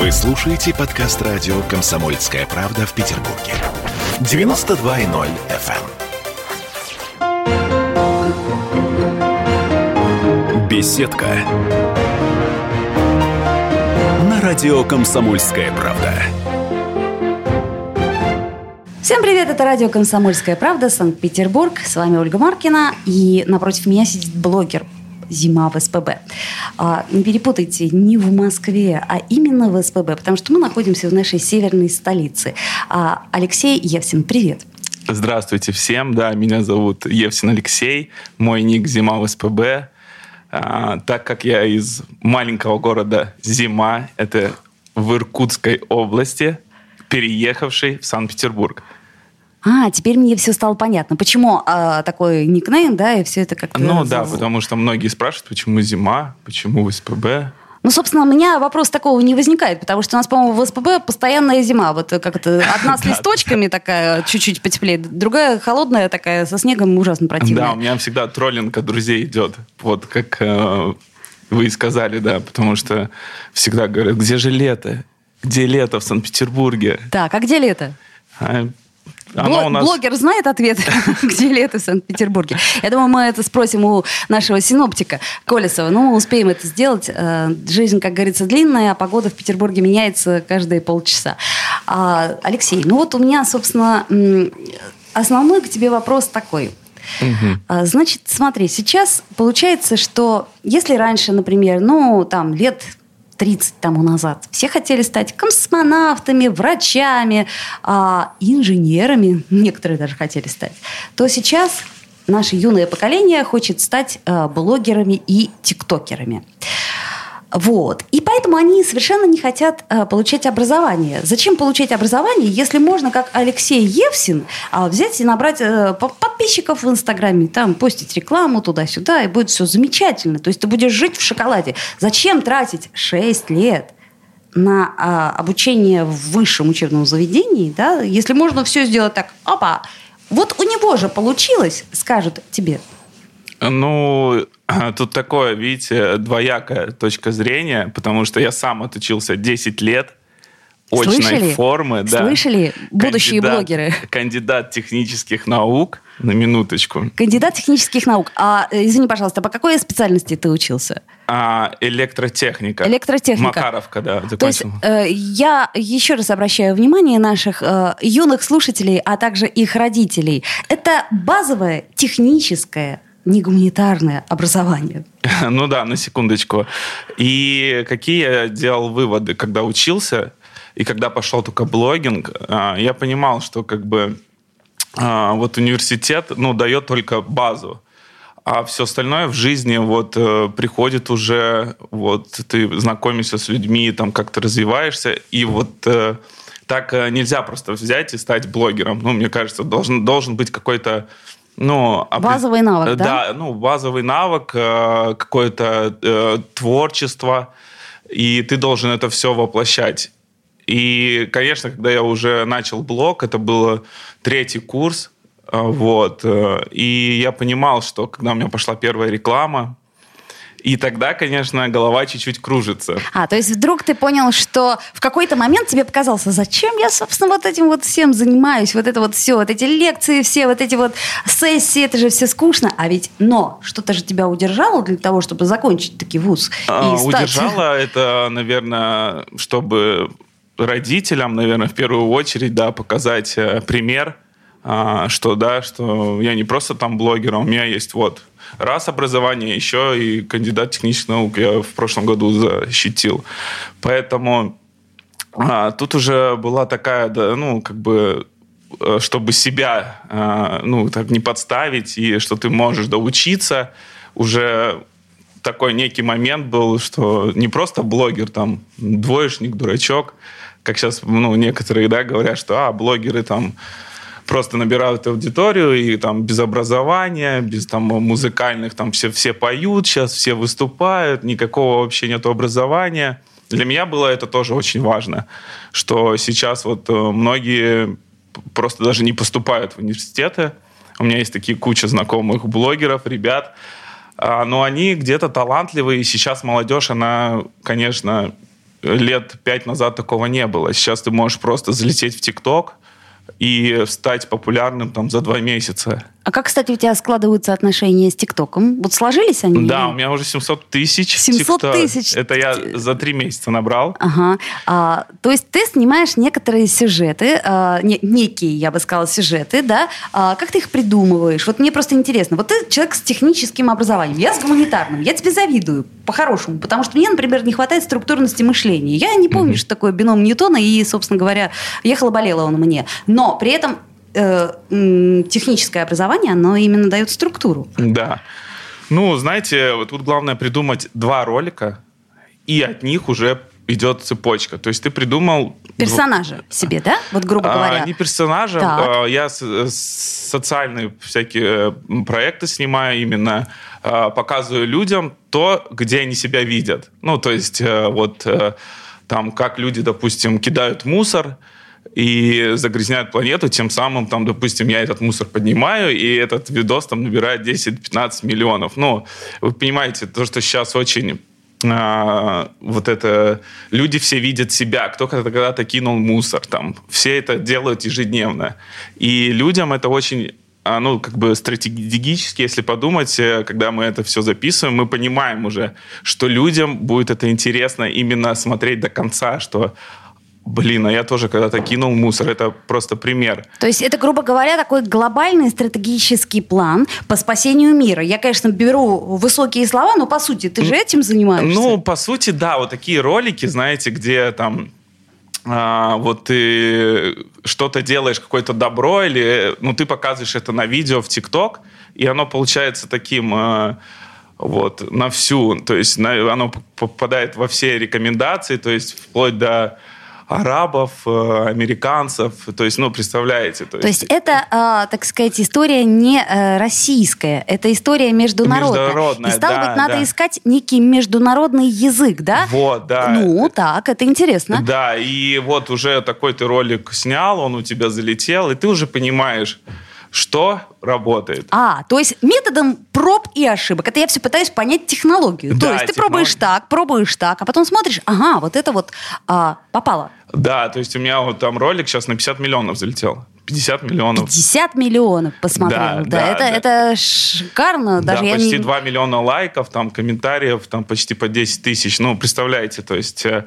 Вы слушаете подкаст радио «Комсомольская правда» в Петербурге. 92.0 FM. эм. Беседка. На радио «Комсомольская правда». Всем привет, это радио «Комсомольская правда», Санкт-Петербург. С вами Ольга Маркина, и напротив меня сидит блогер зима в СПБ. А, не перепутайте, не в Москве, а именно в СПБ, потому что мы находимся в нашей северной столице. А, Алексей Евсин, привет. Здравствуйте всем, да, меня зовут Евсин Алексей, мой ник «Зима в СПБ». А, так как я из маленького города Зима, это в Иркутской области, переехавший в Санкт-Петербург. А, теперь мне все стало понятно. Почему а, такой никнейм, да, и все это как-то... Ну да, потому что многие спрашивают, почему зима, почему СПБ. Ну, собственно, у меня вопрос такого не возникает, потому что у нас, по-моему, в СПБ постоянная зима. Вот как это одна с листочками такая, чуть-чуть потеплее, другая холодная такая, со снегом ужасно противная. Да, у меня всегда троллинг от друзей идет. Вот как э, вы и сказали, да, потому что всегда говорят, где же лето? Где лето в Санкт-Петербурге? Так, а где лето? А, Блог, нас... Блогер знает ответ, где лето в Санкт-Петербурге. Я думаю, мы это спросим у нашего синоптика Колесова. Ну, успеем это сделать. Э, жизнь, как говорится, длинная, а погода в Петербурге меняется каждые полчаса. А, Алексей, ну вот у меня, собственно, основной к тебе вопрос такой. Угу. Значит, смотри, сейчас получается, что если раньше, например, ну, там, лет 30 тому назад. Все хотели стать космонавтами, врачами, а, инженерами, некоторые даже хотели стать. То сейчас наше юное поколение хочет стать а, блогерами и тиктокерами. Вот. И поэтому они совершенно не хотят э, получать образование. Зачем получать образование, если можно, как Алексей Евсин, э, взять и набрать э, подписчиков в Инстаграме, там постить рекламу туда-сюда, и будет все замечательно. То есть ты будешь жить в шоколаде. Зачем тратить 6 лет на э, обучение в высшем учебном заведении, да, если можно все сделать так, опа, вот у него же получилось, скажут тебе. Ну, тут такое, видите, двоякая точка зрения, потому что я сам отучился 10 лет очной Слышали? формы. Да. Слышали, будущие кандидат, блогеры? Кандидат технических наук, на минуточку. Кандидат технических наук. А, извини, пожалуйста, по какой специальности ты учился? А, электротехника. Электротехника. Макаровка, да, закончил. То есть э, я еще раз обращаю внимание наших э, юных слушателей, а также их родителей. Это базовое техническое не гуманитарное образование. Ну да, на секундочку. И какие я делал выводы, когда учился и когда пошел только блогинг, а, я понимал, что как бы а, вот университет, ну, дает только базу, а все остальное в жизни вот э, приходит уже, вот ты знакомишься с людьми, там как-то развиваешься, и вот э, так э, нельзя просто взять и стать блогером. Ну, мне кажется, должен, должен быть какой-то ну, базовый навык, да? Да, ну, базовый навык, э, какое-то э, творчество, и ты должен это все воплощать. И, конечно, когда я уже начал блог, это был третий курс, э, вот, э, и я понимал, что когда у меня пошла первая реклама, и тогда, конечно, голова чуть-чуть кружится. А, то есть вдруг ты понял, что в какой-то момент тебе показалось, зачем я, собственно, вот этим вот всем занимаюсь, вот это вот все, вот эти лекции все, вот эти вот сессии, это же все скучно. А ведь, но, что-то же тебя удержало для того, чтобы закончить таки вуз а, стать... Удержало это, наверное, чтобы родителям, наверное, в первую очередь, да, показать э, пример, а, что, да, что я не просто там блогер, а у меня есть вот раз образование, еще и кандидат технических наук я в прошлом году защитил. Поэтому а, тут уже была такая, да, ну, как бы э, чтобы себя, а, ну, так не подставить, и что ты можешь доучиться, уже такой некий момент был, что не просто блогер, там, двоечник, дурачок, как сейчас, ну, некоторые, да, говорят, что, а, блогеры там просто набирают аудиторию и там без образования, без там музыкальных, там все, все поют сейчас, все выступают, никакого вообще нет образования. Для меня было это тоже очень важно, что сейчас вот э, многие просто даже не поступают в университеты. У меня есть такие куча знакомых блогеров, ребят, а, но они где-то талантливые, сейчас молодежь, она, конечно, лет пять назад такого не было. Сейчас ты можешь просто залететь в ТикТок и стать популярным там за два месяца. А как, кстати, у тебя складываются отношения с ТикТоком? Вот сложились они? Да, у меня уже 700 тысяч. 700 тысяч? Это я за три месяца набрал. Ага. А, то есть ты снимаешь некоторые сюжеты, а, не, некие, я бы сказала, сюжеты, да? А, как ты их придумываешь? Вот мне просто интересно. Вот ты человек с техническим образованием, я с гуманитарным. Я тебе завидую, по-хорошему, потому что мне, например, не хватает структурности мышления. Я не помню, mm-hmm. что такое бином Ньютона, и, собственно говоря, ехала-болела он мне. Но при этом техническое образование, оно именно дает структуру. Да. Ну, знаете, вот тут главное придумать два ролика, и от них уже идет цепочка. То есть ты придумал... Персонажа себе, да? Вот грубо а, говоря. А, не персонажа. А, я социальные всякие э, проекты снимаю именно, а, показываю людям то, где они себя видят. Ну, то есть э, вот э, там, как люди, допустим, кидают мусор, и загрязняют планету, тем самым, там, допустим, я этот мусор поднимаю, и этот видос там набирает 10-15 миллионов. Ну, вы понимаете, то, что сейчас очень а, вот это люди все видят себя, кто когда-то кинул мусор, там все это делают ежедневно, и людям это очень а, ну, как бы стратегически, если подумать, э, когда мы это все записываем, мы понимаем уже, что людям будет это интересно именно смотреть до конца, что Блин, а я тоже когда-то кинул мусор. Это просто пример. То есть это, грубо говоря, такой глобальный стратегический план по спасению мира. Я, конечно, беру высокие слова, но по сути ты же этим занимаешься. Ну, по сути, да. Вот такие ролики, знаете, где там а, вот ты что-то делаешь, какое-то добро, или ну, ты показываешь это на видео в ТикТок, и оно получается таким... А, вот, на всю, то есть на, оно попадает во все рекомендации, то есть вплоть до арабов, э, американцев. То есть, ну, представляете. То, то есть, есть это, э, так сказать, история не э, российская, это история международная. Международная, И стало да, быть, надо да. искать некий международный язык, да? Вот, да. Ну, так, это интересно. Да, и вот уже такой ты ролик снял, он у тебя залетел, и ты уже понимаешь, что работает. А, то есть методом проб и ошибок. Это я все пытаюсь понять технологию. Да, то есть ты технолог... пробуешь так, пробуешь так, а потом смотришь, ага, вот это вот а, попало. Да, то есть у меня вот там ролик сейчас на 50 миллионов залетел. 50 миллионов. 50 миллионов посмотрел. Да, да, да, это, да. это шикарно. Даже да, почти не... 2 миллиона лайков, там комментариев, там почти по 10 тысяч. Ну, представляете, то есть э,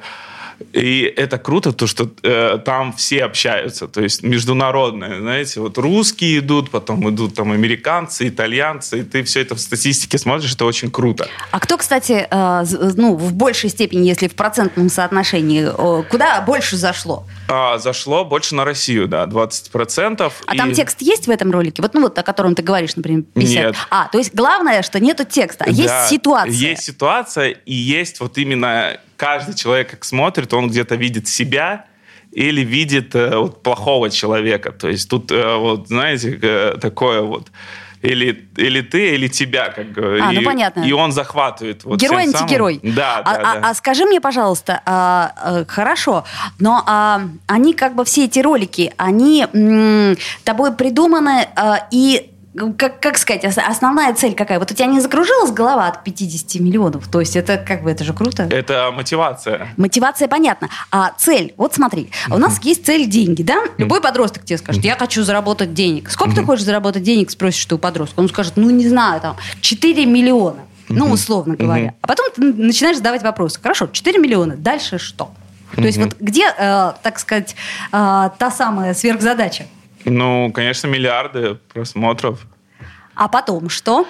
и это круто, то, что э, там все общаются, то есть международные, знаете, вот русские идут, потом идут там американцы, итальянцы, и ты все это в статистике смотришь, это очень круто. А кто, кстати, э, ну, в большей степени, если в процентном соотношении, э, куда больше зашло? А, зашло больше на Россию, да, 20%. А и... там текст есть в этом ролике? Вот, ну, вот о котором ты говоришь, например, 50. Нет. А, то есть главное, что нету текста, а да, есть ситуация. Есть ситуация, и есть вот именно каждый человек, как смотрит, он где-то видит себя или видит э, вот, плохого человека. То есть тут, э, вот, знаете, э, такое вот или, или ты, или тебя, как А, и, ну понятно. И он захватывает. Вот Герой антигерой. Да, а, да, а, да. А скажи мне, пожалуйста, а, а, хорошо, но а, они как бы все эти ролики, они м, тобой придуманы а, и как, как сказать, основная цель какая? Вот у тебя не закружилась голова от 50 миллионов? То есть это как бы, это же круто. Это мотивация. Мотивация, понятно. А цель, вот смотри, у нас есть цель деньги, да? Любой подросток тебе скажет, я хочу заработать денег. Сколько ты хочешь заработать денег, спросишь ты у подростка? Он скажет, ну не знаю, там, 4 миллиона. Ну, условно говоря. А потом ты начинаешь задавать вопросы. Хорошо, 4 миллиона, дальше что? То есть вот где, э, так сказать, э, та самая сверхзадача? Ну, конечно, миллиарды просмотров. А потом что?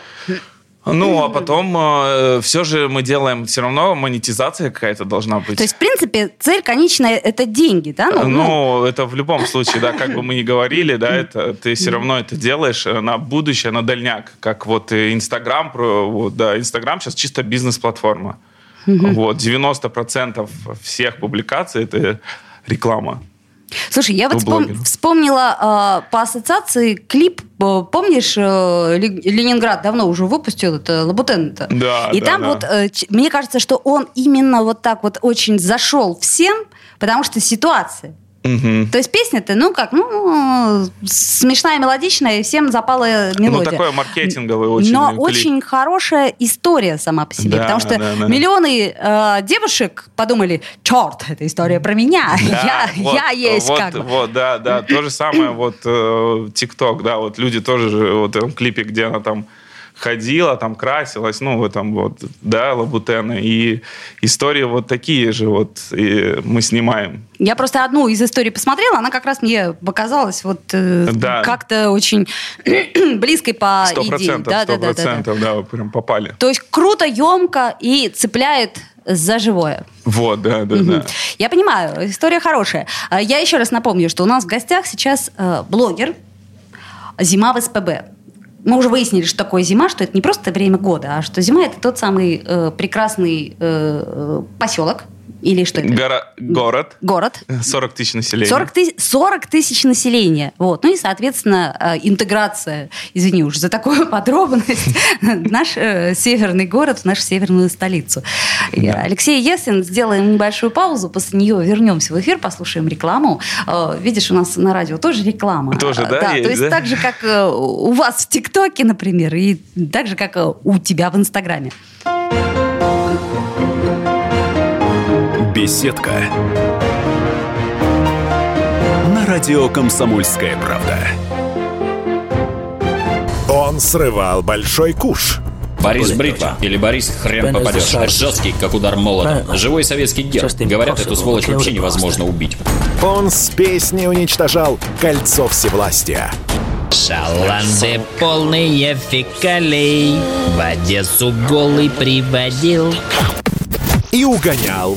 Ну, а потом э, все же мы делаем, все равно монетизация какая-то должна быть. То есть, в принципе, цель конечная – это деньги, да? Ну, ну, ну, это в любом случае, да, как бы мы ни говорили, да, это ты все равно это делаешь э, на будущее, на дальняк. Как вот Инстаграм, вот, да, Инстаграм сейчас чисто бизнес-платформа. Вот, 90% всех публикаций – это реклама. Слушай, я вот вспом... вспомнила э, по ассоциации клип, э, помнишь, э, Ленинград давно уже выпустил это Лабутен это. Да. И да, там да. вот, э, мне кажется, что он именно вот так вот очень зашел всем, потому что ситуация. Угу. То есть песня-то, ну как, ну, смешная, мелодичная, и всем запала мелодия. Ну, такое маркетинговое очень. Но клип. очень хорошая история сама по себе, Да, потому что да, да. миллионы э, девушек подумали, черт, это история про меня, Да, я, вот, я есть вот, как бы. Вот, да, да. То же самое вот э, ТикТок, да, вот люди тоже же вот в этом клипе, где она там ходила, там красилась, ну, в этом вот, да, Лабутена. И истории вот такие же вот и мы снимаем. Я просто одну из историй посмотрела, она как раз мне показалась вот э, Да. как-то очень близкой по Сто идее. процентов, Да, сто да, да, да, да. прям попали. То есть круто, емко и цепляет за живое. Вот, да, да, Мгм. да. Я понимаю, история хорошая. А, Я еще раз напомню, что у нас в гостях сейчас э, блогер «Зима в СПБ». Мы уже выяснили, что такое зима, что это не просто время года, а что зима это тот самый э, прекрасный э, э, поселок. Или что это? Горо- город, Город. 40 тысяч населения. 40 тысяч, 40 тысяч населения. Вот. Ну и, соответственно, э, интеграция, извини уж за такую подробность, наш э, северный город в нашу северную столицу. И, Алексей Есин, сделаем небольшую паузу, после нее вернемся в эфир, послушаем рекламу. Э, Видишь, у нас на радио тоже реклама. Тоже, Э, да, есть, то есть да? так же, как э, у вас в ТикТоке, например, и так же, как э, у тебя в Инстаграме. Беседка. На радио «Комсомольская правда». Он срывал большой куш. Борис Бритва или Борис Хрен попадешь. Жесткий, как удар молота. Живой советский герб. Говорят, эту сволочь вообще невозможно убить. Он с песней уничтожал кольцо всевластия. Шаланды полные фекалей В Одессу голый приводил И угонял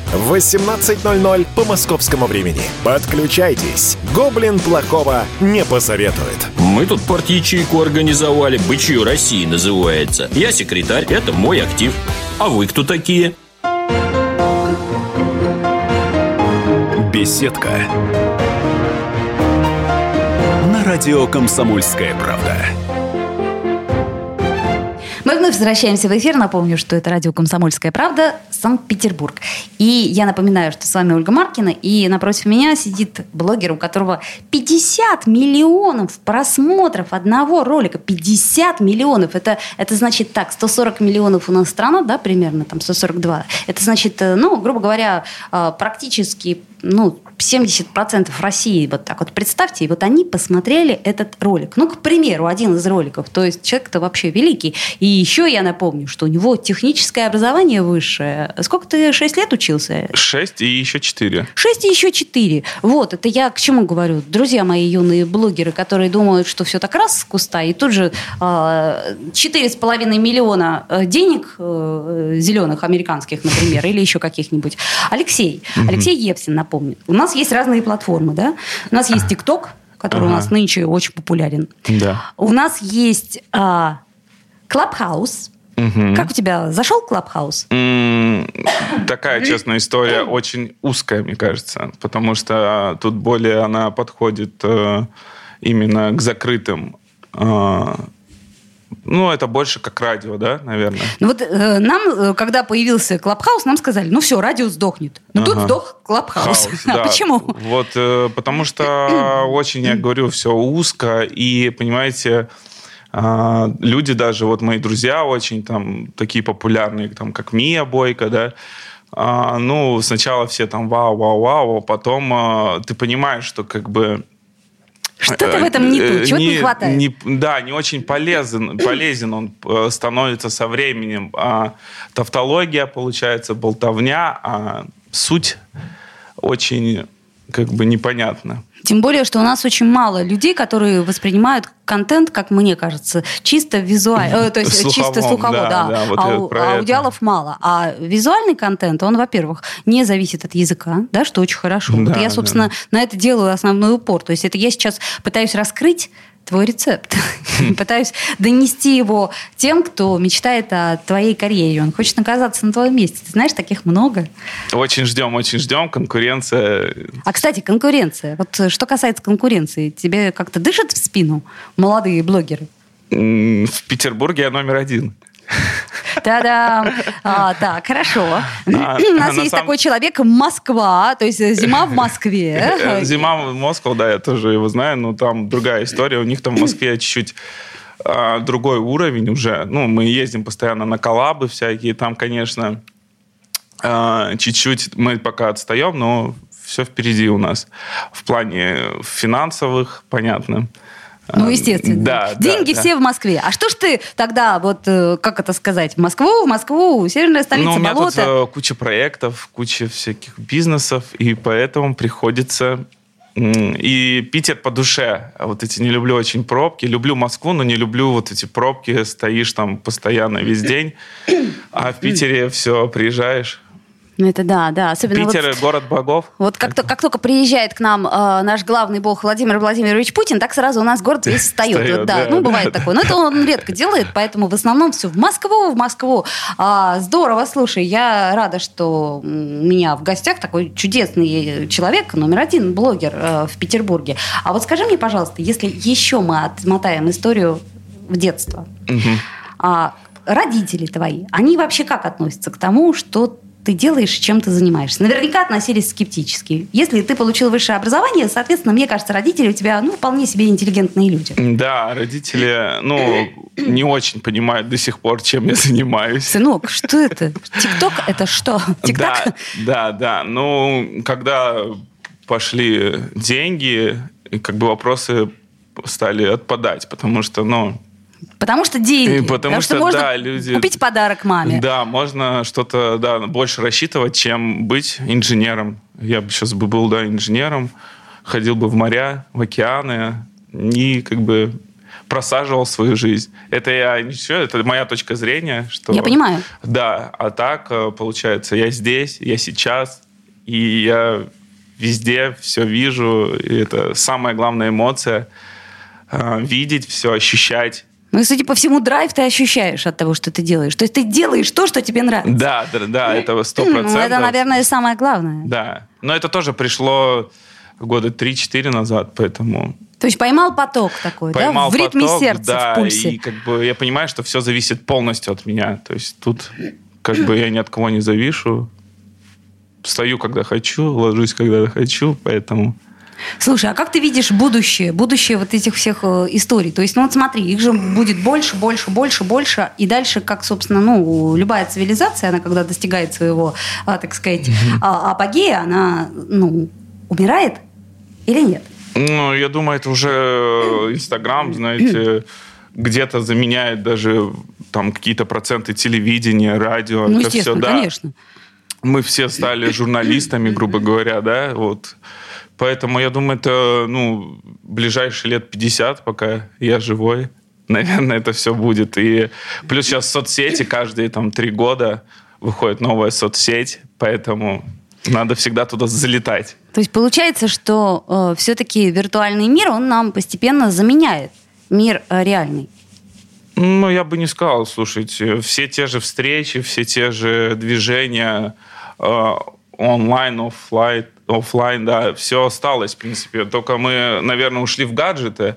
в 18.00 по московскому времени. Подключайтесь. Гоблин плохого не посоветует. Мы тут порт-ячейку организовали, «Бычью России» называется. Я секретарь, это мой актив. А вы кто такие? Беседка. На радио «Комсомольская правда». Мы вновь возвращаемся в эфир. Напомню, что это радио «Комсомольская правда», Санкт-Петербург. И я напоминаю, что с вами Ольга Маркина, и напротив меня сидит блогер, у которого 50 миллионов просмотров одного ролика. 50 миллионов. Это, это значит так, 140 миллионов у нас страна, да, примерно, там 142. Это значит, э, ну, грубо говоря, э, практически, ну, 70% России, вот так вот представьте, и вот они посмотрели этот ролик. Ну, к примеру, один из роликов. То есть человек-то вообще великий. И еще я напомню, что у него техническое образование высшее. Сколько ты, 6 лет учился? 6 и еще 4. 6 и еще 4. Вот, это я к чему говорю. Друзья мои юные блогеры, которые думают, что все так раз с куста, и тут же э, 4,5 миллиона э, денег э, зеленых, американских, например, или еще каких-нибудь. Алексей, Алексей Евсин, напомню. У нас есть разные платформы, да? У нас есть ТикТок, который у Ага. нас нынче очень популярен. Да. У нас есть а, Клабхаус. Как у тебя зашел Клабхаус? Такая, честная история, очень узкая, мне кажется, потому что тут более она подходит э, именно к закрытым. э, Ну, это больше как радио, да, наверное. Ну вот э, нам, э, когда появился Клабхаус, нам сказали, ну все, радио сдохнет. Но тут Ага. сдох Клабхаус. А да. почему? Вот, э, потому что очень, я говорю, все узко, и, понимаете, а, люди даже, вот мои друзья очень там такие популярные, там, как Мия Бойко, да, а, ну, сначала все там вау, вау, вау, а потом а, ты понимаешь, что как бы Что-то в этом не то, Э, чего-то не хватает. не- да, не очень полезен, полезен он э, становится со временем. А тавтология, получается, болтовня, а суть очень как бы непонятна. Тем более, что у нас очень мало людей, которые воспринимают контент, как мне кажется, чисто визуально, то есть Слуховом, чисто слухово, да, да. да, вот а а это. аудиалов мало. А визуальный контент, он, во-первых, не зависит от языка, да, что очень хорошо. вот Да, я, собственно, на это делаю основной упор. То есть это я сейчас пытаюсь раскрыть твой рецепт. Пытаюсь донести его тем, кто мечтает о твоей карьере. Он хочет оказаться на твоем месте. Ты знаешь, таких много. Очень ждем, очень ждем. Конкуренция. А, кстати, конкуренция. Вот э, что касается конкуренции, тебе как-то дышат в спину молодые блогеры? В Петербурге я номер один. Та-дам! А, так, хорошо. А, У нас есть самом... такой человек Москва, то есть зима в Москве. Э, зима в Москве, да, я тоже его знаю, но там другая история. У них там в Москве чуть-чуть а, другой уровень уже. Ну, мы ездим постоянно на коллабы всякие, там, конечно, а, чуть-чуть мы пока отстаем, но все впереди у нас. В плане финансовых, понятно. Ну, естественно. Да, Деньги да, все да. в Москве. А что ж ты тогда, вот, э, как это сказать, в Москву, в Москву, северная столица, ну, у меня болото? тут э, куча проектов, куча всяких бизнесов, и поэтому приходится и Питер по душе. Вот эти не люблю очень пробки. Люблю Москву, но не люблю вот эти пробки. Стоишь там постоянно весь день. А в Питере все, приезжаешь, ну, это да, да. Особенно Питер вот, город богов. Вот как, то, как только приезжает к нам э, наш главный бог Владимир Владимирович Путин, так сразу у нас город весь встает. встает вот, да, да, ну, бывает такое. Но это он редко делает, поэтому в основном все в Москву, в Москву. А, здорово, слушай, я рада, что у меня в гостях такой чудесный человек, номер один, блогер э, в Петербурге. А вот скажи мне, пожалуйста, если еще мы отмотаем историю в детство, угу. а, родители твои, они вообще как относятся к тому, что ты делаешь, чем ты занимаешься. Наверняка относились скептически. Если ты получил высшее образование, соответственно, мне кажется, родители у тебя ну, вполне себе интеллигентные люди. Да, родители, ну, не очень понимают до сих пор, чем я занимаюсь. Сынок, что это? ТикТок это что? ТикТок? Да, да, да. Ну, когда пошли деньги, как бы вопросы стали отпадать, потому что, ну, Потому что деньги. И потому, потому что, что можно да, люди... купить подарок маме. Да, можно что-то да, больше рассчитывать, чем быть инженером. Я бы сейчас бы был да, инженером, ходил бы в моря, в океаны и как бы просаживал свою жизнь. Это я все, это моя точка зрения. Что, я понимаю. Да, а так э, получается, я здесь, я сейчас, и я везде все вижу. И это самая главная эмоция э, видеть все, ощущать ну, и, судя по всему, драйв ты ощущаешь от того, что ты делаешь. То есть ты делаешь то, что тебе нравится. Да, да, да, это сто процентов. Ну, это, наверное, самое главное. Да. Но это тоже пришло года 3-4 назад, поэтому... То есть поймал поток такой, поймал да? В ритме поток, сердца, да, в пульсе. и как бы я понимаю, что все зависит полностью от меня. То есть тут как бы я ни от кого не завишу. Встаю, когда хочу, ложусь, когда хочу, поэтому... Слушай, а как ты видишь будущее, будущее вот этих всех э, историй? То есть, ну вот смотри, их же будет больше, больше, больше, больше, и дальше, как, собственно, ну, любая цивилизация, она когда достигает своего, а, так сказать, а, апогея, она, ну, умирает или нет? Ну, я думаю, это уже э, Инстаграм, знаете, где-то заменяет даже там какие-то проценты телевидения, радио. Ну, это естественно, все, да. конечно. Мы все стали журналистами, грубо говоря, да, вот. Поэтому я думаю, это ну, ближайшие лет 50, пока я живой. Наверное, это все будет. И плюс сейчас соцсети каждые там три года выходит новая соцсеть, поэтому надо всегда туда залетать. То есть получается, что э, все-таки виртуальный мир, он нам постепенно заменяет мир э, реальный. Ну, я бы не сказал, слушайте, все те же встречи, все те же движения э, онлайн, офлайн, офлайн, да, все осталось, в принципе. Только мы, наверное, ушли в гаджеты,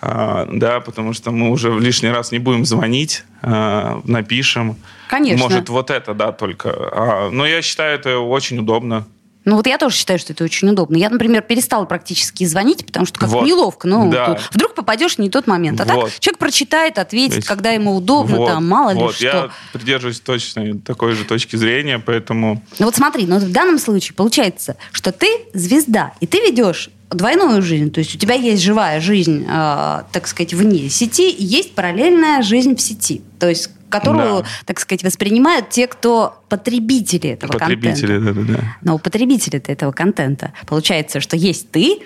а, да, потому что мы уже в лишний раз не будем звонить, а, напишем. Конечно. Может, вот это, да, только. А, но я считаю, это очень удобно. Ну вот я тоже считаю, что это очень удобно. Я, например, перестала практически звонить, потому что как вот. неловко. Ну, да. вдруг попадешь в не тот момент. А вот. так человек прочитает, ответит, Ведь... когда ему удобно, вот. там, мало вот. ли что. Я придерживаюсь точно такой же точки зрения, поэтому... Ну вот смотри, но в данном случае получается, что ты звезда, и ты ведешь двойную жизнь. То есть у тебя есть живая жизнь, э, так сказать, вне сети, и есть параллельная жизнь в сети. То есть которую, да. так сказать, воспринимают те, кто потребители этого потребители, контента. Потребители, да, да. Но потребители этого контента. Получается, что есть ты,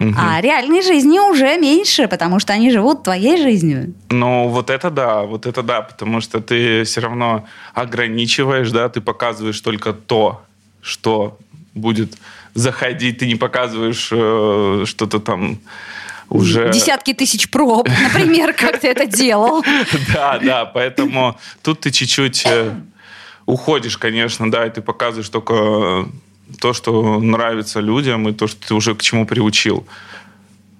Угу. А реальной жизни уже меньше, потому что они живут твоей жизнью. Ну, вот это да, вот это да, потому что ты все равно ограничиваешь, да, ты показываешь только то, что будет заходить, ты не показываешь э, что-то там уже... Десятки тысяч проб, например, как ты это делал. Да, да, поэтому тут ты чуть-чуть э, уходишь, конечно, да, и ты показываешь только то, что нравится людям, и то, что ты уже к чему приучил.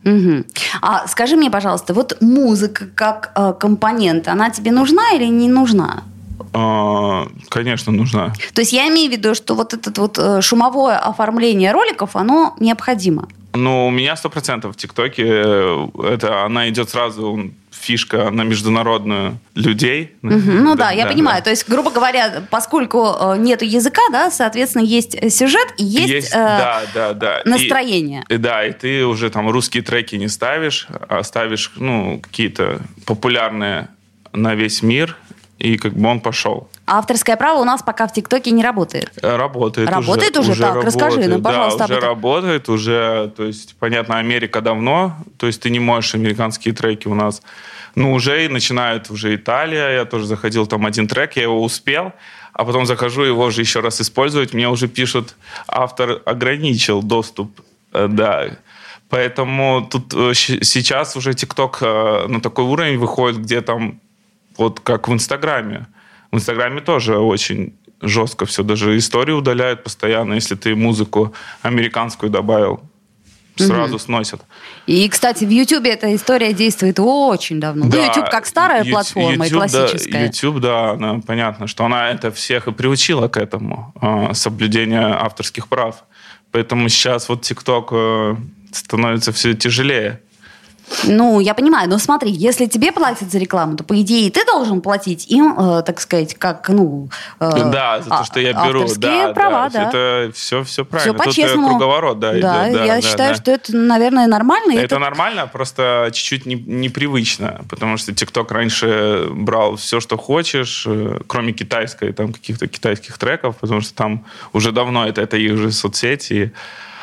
Угу. А скажи мне, пожалуйста, вот музыка как э, компонент, она тебе нужна или не нужна? А, конечно, нужна. То есть я имею в виду, что вот это вот э, шумовое оформление роликов, оно необходимо. Ну, у меня сто процентов в ТикТоке э, это она идет сразу фишка на международную людей. Угу. Ну да, да я да, понимаю. Да. То есть, грубо говоря, поскольку э, нет языка, да, соответственно, есть сюжет и есть, есть э, да, да, да. настроение. И, да, и ты уже там русские треки не ставишь, а ставишь ну, какие-то популярные на весь мир, и как бы он пошел. А авторское право у нас пока в ТикТоке не работает. Э, работает. Работает уже, уже, так? Работает, Расскажи нам, пожалуйста. Да, уже работает, уже, то есть, понятно, Америка давно, то есть ты не можешь американские треки у нас. Ну, уже и начинает уже Италия, я тоже заходил, там один трек, я его успел, а потом захожу его же еще раз использовать, мне уже пишут, автор ограничил доступ, э, да, Поэтому тут э, сейчас уже ТикТок на такой уровень выходит, где там вот как в Инстаграме. В Инстаграме тоже очень жестко все. Даже истории удаляют постоянно, если ты музыку американскую добавил. Сразу угу. сносят. И, кстати, в Ютубе эта история действует очень давно. Да, ну, YouTube как старая YouTube, платформа YouTube, и классическая. Да, YouTube, да, она, понятно, что она это всех и приучила к этому, э, соблюдению авторских прав. Поэтому сейчас вот TikTok э, становится все тяжелее. Ну, я понимаю, но смотри, если тебе платят за рекламу, то, по идее, ты должен платить им, э, так сказать, как, ну... Э, да, за то, что я беру. Да, права, да. да. Это все, все правильно. Все по-честному. Тут круговорот, да, да, идет. Да, я да, считаю, да. что это, наверное, нормально. Это, это нормально, просто чуть-чуть не, непривычно, потому что ТикТок раньше брал все, что хочешь, э, кроме китайской, там, каких-то китайских треков, потому что там уже давно это, это их же соцсети.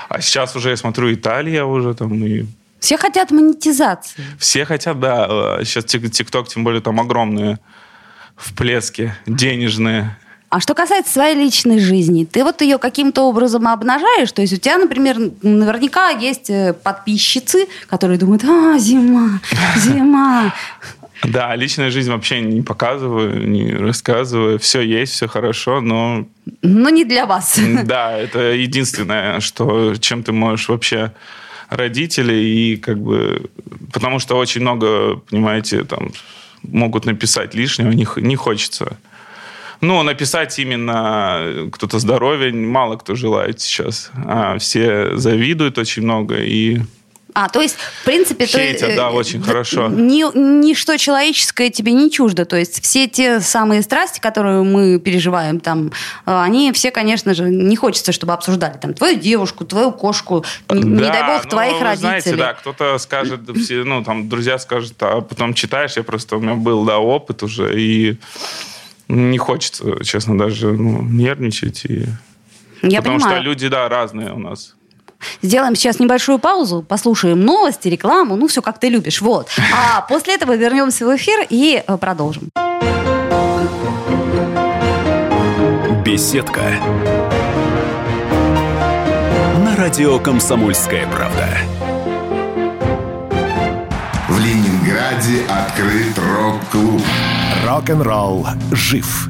А сейчас уже, я смотрю, Италия уже там и все хотят монетизации. Все хотят, да. Сейчас ТикТок, тем более, там огромные всплески денежные. А что касается своей личной жизни, ты вот ее каким-то образом обнажаешь? То есть у тебя, например, наверняка есть э, подписчицы, которые думают, а, зима, зима. Да, личная жизнь вообще не показываю, не рассказываю. Все есть, все хорошо, но... Но не для вас. Да, это единственное, что, чем ты можешь вообще родителей, и как бы... Потому что очень много, понимаете, там могут написать лишнего, не, не хочется. Ну, написать именно кто-то здоровье мало кто желает сейчас. А все завидуют очень много, и а, то есть, в принципе... Хейтят, то, да, очень э, хорошо. Ни, ничто человеческое тебе не чуждо. То есть, все те самые страсти, которые мы переживаем там, э, они все, конечно же, не хочется, чтобы обсуждали там твою девушку, твою кошку, да, не дай бог, ну, твоих родителей. знаете, да, кто-то скажет, все, ну, там, друзья скажут, а потом читаешь, я просто, у меня был, да, опыт уже, и не хочется, честно, даже ну, нервничать. И... Я Потому понимаю. что люди, да, разные у нас. Сделаем сейчас небольшую паузу, послушаем новости, рекламу, ну все как ты любишь, вот. А после этого вернемся в эфир и э, продолжим. Беседка. На радио «Комсомольская правда». В Ленинграде открыт рок-клуб. Рок-н-ролл жив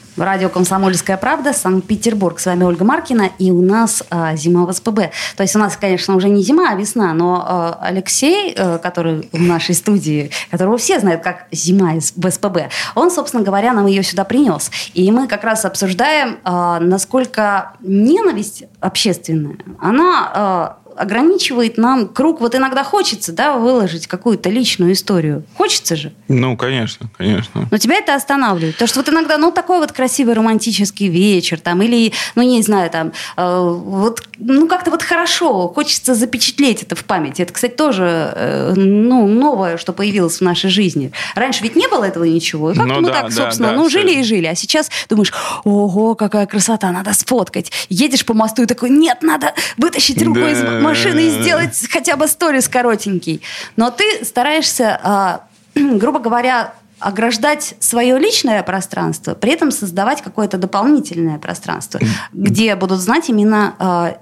Радио «Комсомольская правда», Санкт-Петербург. С вами Ольга Маркина, и у нас а, зима в СПБ. То есть у нас, конечно, уже не зима, а весна, но а, Алексей, а, который в нашей студии, которого все знают как зима в СПБ, он, собственно говоря, нам ее сюда принес. И мы как раз обсуждаем, а, насколько ненависть общественная, она... Ограничивает нам круг. Вот иногда хочется, да, выложить какую-то личную историю. Хочется же. Ну, конечно, конечно. Но тебя это останавливает. Потому что вот иногда, ну, такой вот красивый романтический вечер, там, или, ну, не знаю, там, э, вот, ну, как-то вот хорошо, хочется запечатлеть это в памяти. Это, кстати, тоже, э, ну, новое, что появилось в нашей жизни. Раньше ведь не было этого ничего. И как-то ну, мы да, так, собственно, да, ну, все. жили и жили. А сейчас думаешь, ого, какая красота, надо сфоткать. Едешь по мосту и такой, нет, надо вытащить руку да. из машины и сделать хотя бы сторис коротенький. Но ты стараешься, а, грубо говоря, ограждать свое личное пространство, при этом создавать какое-то дополнительное пространство, где будут знать именно а,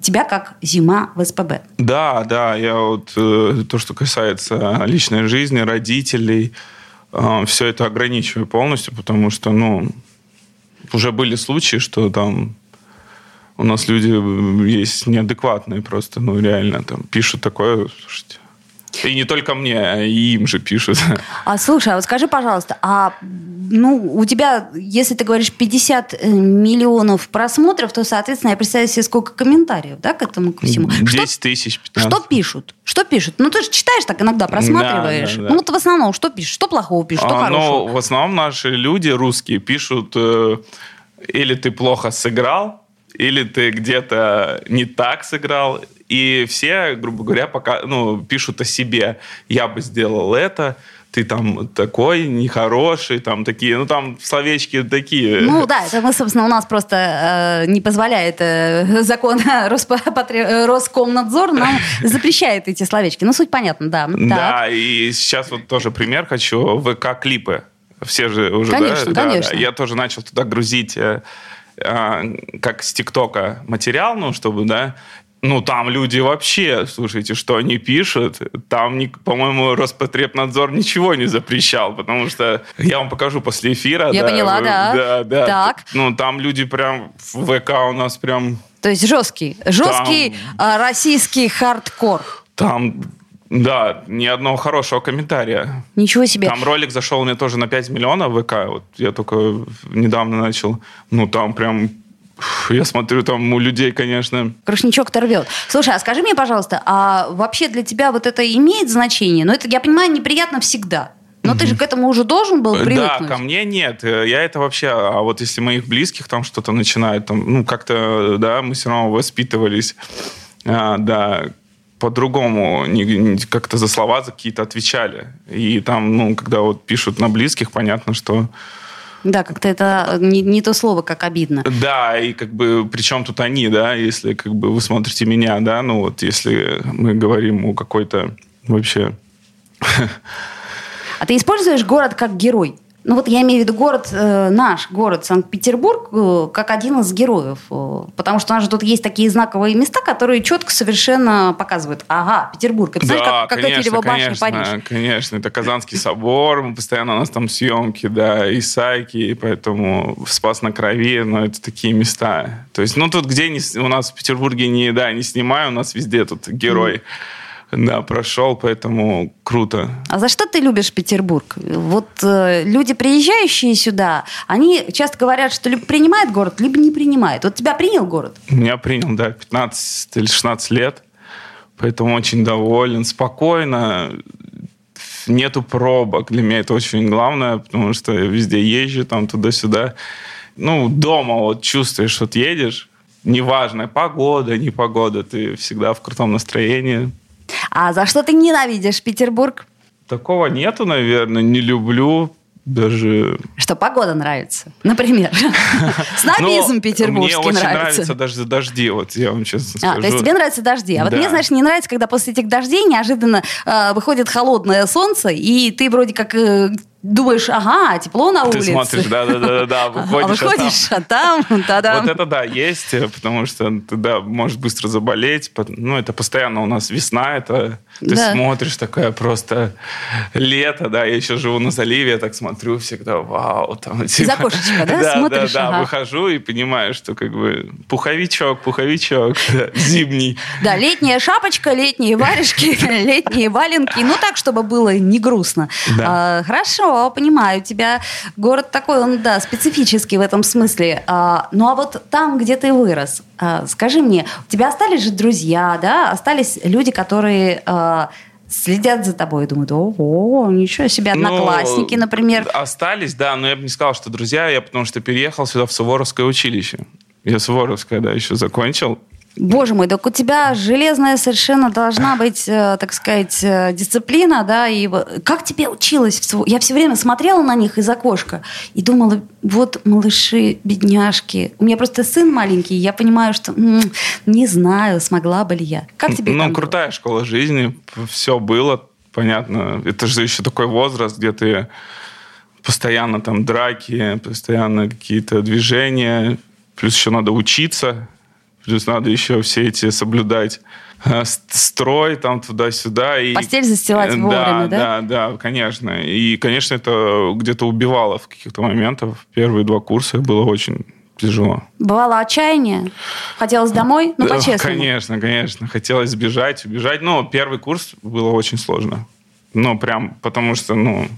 тебя как зима в СПБ. Да, да, я вот э, то, что касается личной жизни, родителей, э, все это ограничиваю полностью, потому что, ну, уже были случаи, что там у нас люди э, есть неадекватные просто, ну, реально, там, пишут такое, слушайте, и не только мне, а и им же пишут. А слушай, а вот скажи, пожалуйста, а ну, у тебя, если ты говоришь 50 э, миллионов просмотров, то, соответственно, я представляю себе, сколько комментариев, да, к этому ко всему. 10 что, тысяч, 15. Что пишут? Что пишут? Ну, ты же читаешь так иногда, просматриваешь. Да, да, да. Ну, вот в основном, что пишешь? Что плохого пишешь, что а, хорошего? Ну, в основном наши люди, русские, пишут, э, или ты плохо сыграл, или ты где-то не так сыграл. И все, грубо говоря, пока, ну, пишут о себе. Я бы сделал это, ты там такой нехороший, там такие, ну там словечки такие. Ну да, это мы, собственно, у нас просто э, не позволяет э, закон Роспотре... Роскомнадзор нам запрещает эти словечки. Ну суть понятна, да. Да, так. и сейчас вот тоже пример хочу. ВК-клипы. Все же уже, конечно, да? Конечно, да, Я тоже начал туда грузить э, как с ТикТока материал, ну, чтобы, да, ну, там люди вообще, слушайте, что они пишут, там, по-моему, Роспотребнадзор ничего не запрещал, потому что я вам покажу после эфира. Я да, поняла, да. Да, да. Так. Ну, там люди прям, в ВК у нас прям... То есть жесткий, жесткий там, российский хардкор. Там да, ни одного хорошего комментария. Ничего себе. Там ролик зашел мне тоже на 5 миллионов ВК. Вот я только недавно начал. Ну, там прям я смотрю, там у людей, конечно... Крушничок-то рвет. Слушай, а скажи мне, пожалуйста, а вообще для тебя вот это имеет значение? Ну, это, я понимаю, неприятно всегда. Но ты же к этому уже должен был привыкнуть. Да, ко мне нет. Я это вообще... А вот если моих близких там что-то начинают, там, ну, как-то, да, мы все равно воспитывались, а, да, по-другому как-то за слова за какие-то отвечали. И там, ну, когда вот пишут на близких, понятно, что... Да, как-то это не, не то слово, как обидно. Да, и как бы причем тут они, да, если как бы вы смотрите меня, да, ну вот если мы говорим о какой-то вообще... А ты используешь город как герой? Ну вот я имею в виду город, э, наш город Санкт-Петербург, э, как один из героев. Э, потому что у нас же тут есть такие знаковые места, которые четко совершенно показывают. Ага, Петербург. Это да, знаешь, как, как конечно, башня, конечно, Париж. Конечно, это Казанский собор, мы постоянно у нас там съемки, да, Исайки, и поэтому Спас на Крови, но это такие места. То есть, ну тут где не, у нас в Петербурге не, да, не снимаю, у нас везде тут герой. Mm да, прошел, поэтому круто. А за что ты любишь Петербург? Вот э, люди, приезжающие сюда, они часто говорят, что либо принимает город, либо не принимает. Вот тебя принял город? Меня принял, да, 15 или 16 лет. Поэтому очень доволен, спокойно. Нету пробок. Для меня это очень главное, потому что я везде езжу, там туда-сюда. Ну, дома вот чувствуешь, вот едешь, неважно, погода, не погода, ты всегда в крутом настроении. А за что ты ненавидишь Петербург? Такого нету, наверное. Не люблю даже... Что погода нравится, например. Снобизм петербургский нравится. Мне очень нравятся даже дожди, вот я вам честно скажу. А, то есть тебе нравятся дожди. А вот мне, знаешь, не нравится, когда после этих дождей неожиданно э, выходит холодное солнце, и ты вроде как э, думаешь, ага, тепло на Ты улице. смотришь, да-да-да, выходишь, а выходишь, а там, да-да. Вот это да, есть, потому что ты, да, можешь быстро заболеть. Ну, это постоянно у нас весна, это ты да. смотришь, такое просто лето, да, я еще живу на заливе, я так смотрю всегда, вау. Там, типа, Из окошечка, да, да смотришь? Да, да, ага. выхожу и понимаю, что как бы пуховичок, пуховичок, зимний. Да, летняя шапочка, летние варежки, летние валенки, ну так, чтобы было не грустно. Да. А, хорошо, понимаю, у тебя город такой, он, да, специфический в этом смысле. А, ну а вот там, где ты вырос, а, скажи мне, у тебя остались же друзья, да, остались люди, которые а, следят за тобой и думают, о, ничего себе, ну, одноклассники, ну, например. Остались, да, но я бы не сказал, что друзья, я потому что переехал сюда в Суворовское училище. Я Суворовское, да, еще закончил. Боже мой, так у тебя железная совершенно должна быть, э, так сказать, э, дисциплина, да, и как тебе училась? Я все время смотрела на них из окошка и думала, вот малыши, бедняжки. У меня просто сын маленький, я понимаю, что м-м, не знаю, смогла бы ли я. Как тебе Ну, крутая было? школа жизни, все было, понятно. Это же еще такой возраст, где ты постоянно там драки, постоянно какие-то движения, плюс еще надо учиться, Плюс надо еще все эти соблюдать э, строй там туда-сюда. И, Постель застилать вовремя, да? Да, да, конечно. И, конечно, это где-то убивало в каких-то моментах. Первые два курса было очень тяжело. Бывало отчаяние? Хотелось домой? Ну, по-честному. Конечно, конечно. Хотелось сбежать, убежать. Но первый курс было очень сложно. Ну, прям потому что, ну,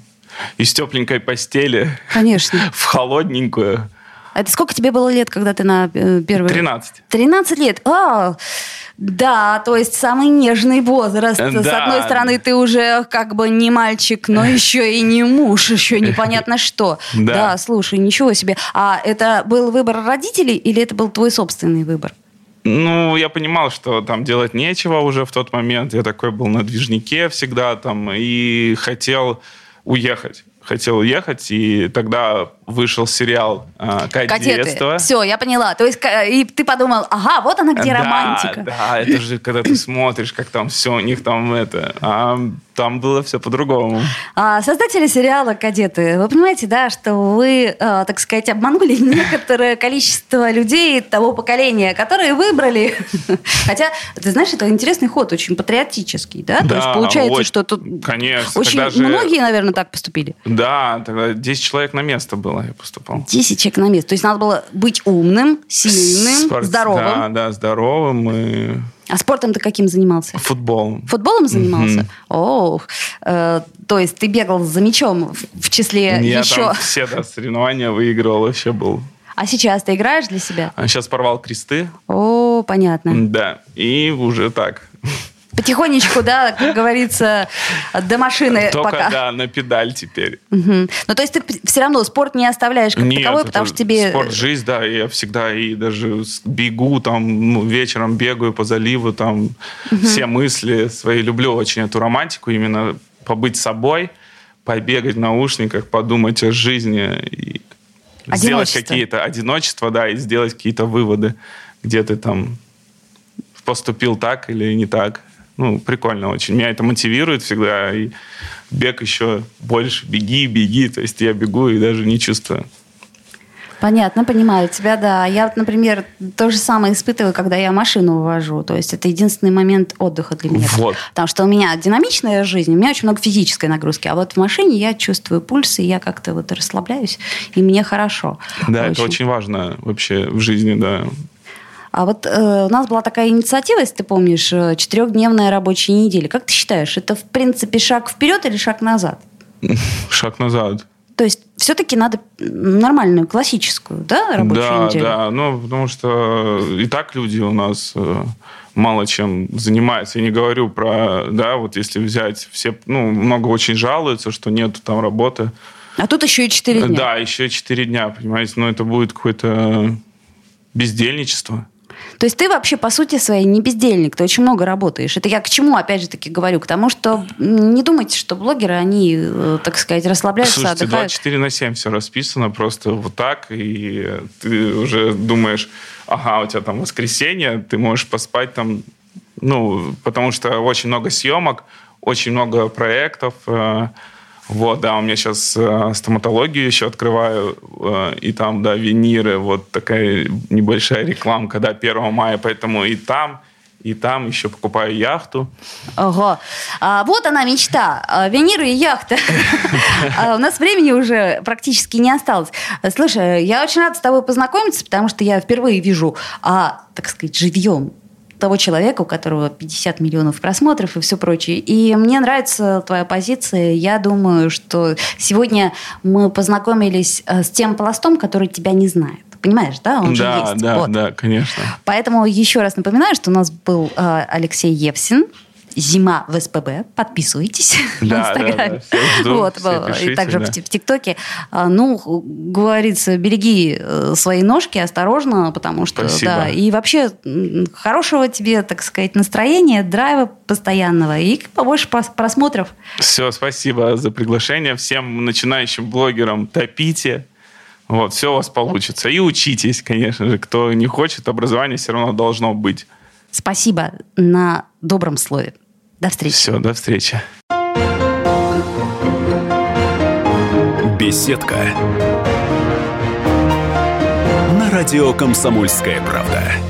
из тепленькой постели Конечно. в холодненькую это сколько тебе было лет, когда ты на э, первый... 13. 13 лет? А, да, то есть самый нежный возраст. Да. С одной стороны, ты уже как бы не мальчик, но еще и не муж, еще непонятно что. Да. да, слушай, ничего себе. А это был выбор родителей или это был твой собственный выбор? Ну, я понимал, что там делать нечего уже в тот момент. Я такой был на движнике всегда там и хотел уехать хотел уехать, и тогда вышел сериал э, «Кадетство». Все, я поняла. То есть и ты подумал, ага, вот она где да, романтика. Да, это же когда ты смотришь, как там все у них там это... Там было все по-другому. А, создатели сериала «Кадеты», вы понимаете, да, что вы, а, так сказать, обманули некоторое количество людей того поколения, которые выбрали. Хотя, ты знаешь, это интересный ход, очень патриотический, да? да То есть получается, очень, что тут конечно, очень же... многие, наверное, так поступили. Да, тогда 10 человек на место было, я поступал. 10 человек на место. То есть надо было быть умным, сильным, Спорт... здоровым. Да, да, здоровым и а спортом ты каким занимался? Футболом. Футболом занимался? Mm-hmm. Ох, э, то есть ты бегал за мячом в, в числе Я еще... там все да, соревнования выигрывал, вообще был... А сейчас ты играешь для себя? А сейчас порвал кресты. О, понятно. Да, и уже так. Потихонечку, да, как говорится, до машины Только, пока. да, на педаль теперь. Угу. Ну, то есть ты все равно спорт не оставляешь как Нет, таковой, потому что тебе... спорт, жизнь, да, я всегда и даже бегу, там, ну, вечером бегаю по заливу, там, угу. все мысли свои. Люблю очень эту романтику, именно побыть собой, побегать в наушниках, подумать о жизни и сделать какие-то одиночества, да, и сделать какие-то выводы, где ты там поступил так или не так. Ну, прикольно очень. Меня это мотивирует всегда. И бег еще больше. Беги, беги. То есть я бегу и даже не чувствую. Понятно, понимаю тебя, да. Я вот, например, то же самое испытываю, когда я машину вожу. То есть это единственный момент отдыха для меня. Вот. Потому что у меня динамичная жизнь, у меня очень много физической нагрузки. А вот в машине я чувствую пульс, и я как-то вот расслабляюсь, и мне хорошо. Да, очень. это очень важно вообще в жизни, да. А вот э, у нас была такая инициатива, если ты помнишь, э, четырехдневная рабочая неделя. Как ты считаешь, это в принципе шаг вперед или шаг назад? Шаг назад. То есть все-таки надо нормальную, классическую, да, рабочую да, неделю? Да, ну, потому что и так люди у нас э, мало чем занимаются. Я не говорю про, да, вот если взять все, ну, много очень жалуются, что нету там работы. А тут еще и четыре дня. Да, еще четыре дня, понимаете, но это будет какое-то бездельничество. То есть ты вообще, по сути своей, не бездельник, ты очень много работаешь. Это я к чему, опять же таки, говорю? К тому, что не думайте, что блогеры, они, э, так сказать, расслабляются, Слушайте, отдыхают. 24 на 7 все расписано просто вот так, и ты уже думаешь, ага, у тебя там воскресенье, ты можешь поспать там, ну, потому что очень много съемок, очень много проектов, э, Вот, да, у меня сейчас э, стоматологию еще открываю, э, и там, да, виниры, вот такая небольшая рекламка, да, 1 мая, поэтому и там, и там еще покупаю яхту. Ого. А, вот она мечта. А, виниры и яхта. А, у нас времени уже практически не осталось. Слушай, я очень рада с тобой познакомиться, потому что я впервые вижу, а, так сказать, живьем того человека, у которого 50 миллионов просмотров и все прочее. И мне нравится твоя позиция. Я думаю, что сегодня мы познакомились э, с тем пластом, который тебя не знает. Понимаешь, да? Он да, же есть. да, вот. да, конечно. Поэтому еще раз напоминаю, что у нас был э, Алексей Евсин, Зима в СПБ. Подписывайтесь да, в Инстаграме. Да, да, жду, вот, пишите, и также да. в, ТикТоке. А, ну, говорится, береги э, свои ножки, осторожно, потому что, Спасибо. да, и вообще хорошего тебе, так сказать, настроения, драйва постоянного и побольше просмотров. Все, спасибо за приглашение. Всем начинающим блогерам топите. Вот, все у вас получится. И учитесь, конечно же. Кто не хочет, образование все равно должно быть. Спасибо на добром слове. До встречи. Все, до встречи. Беседка. На радио «Комсомольская правда».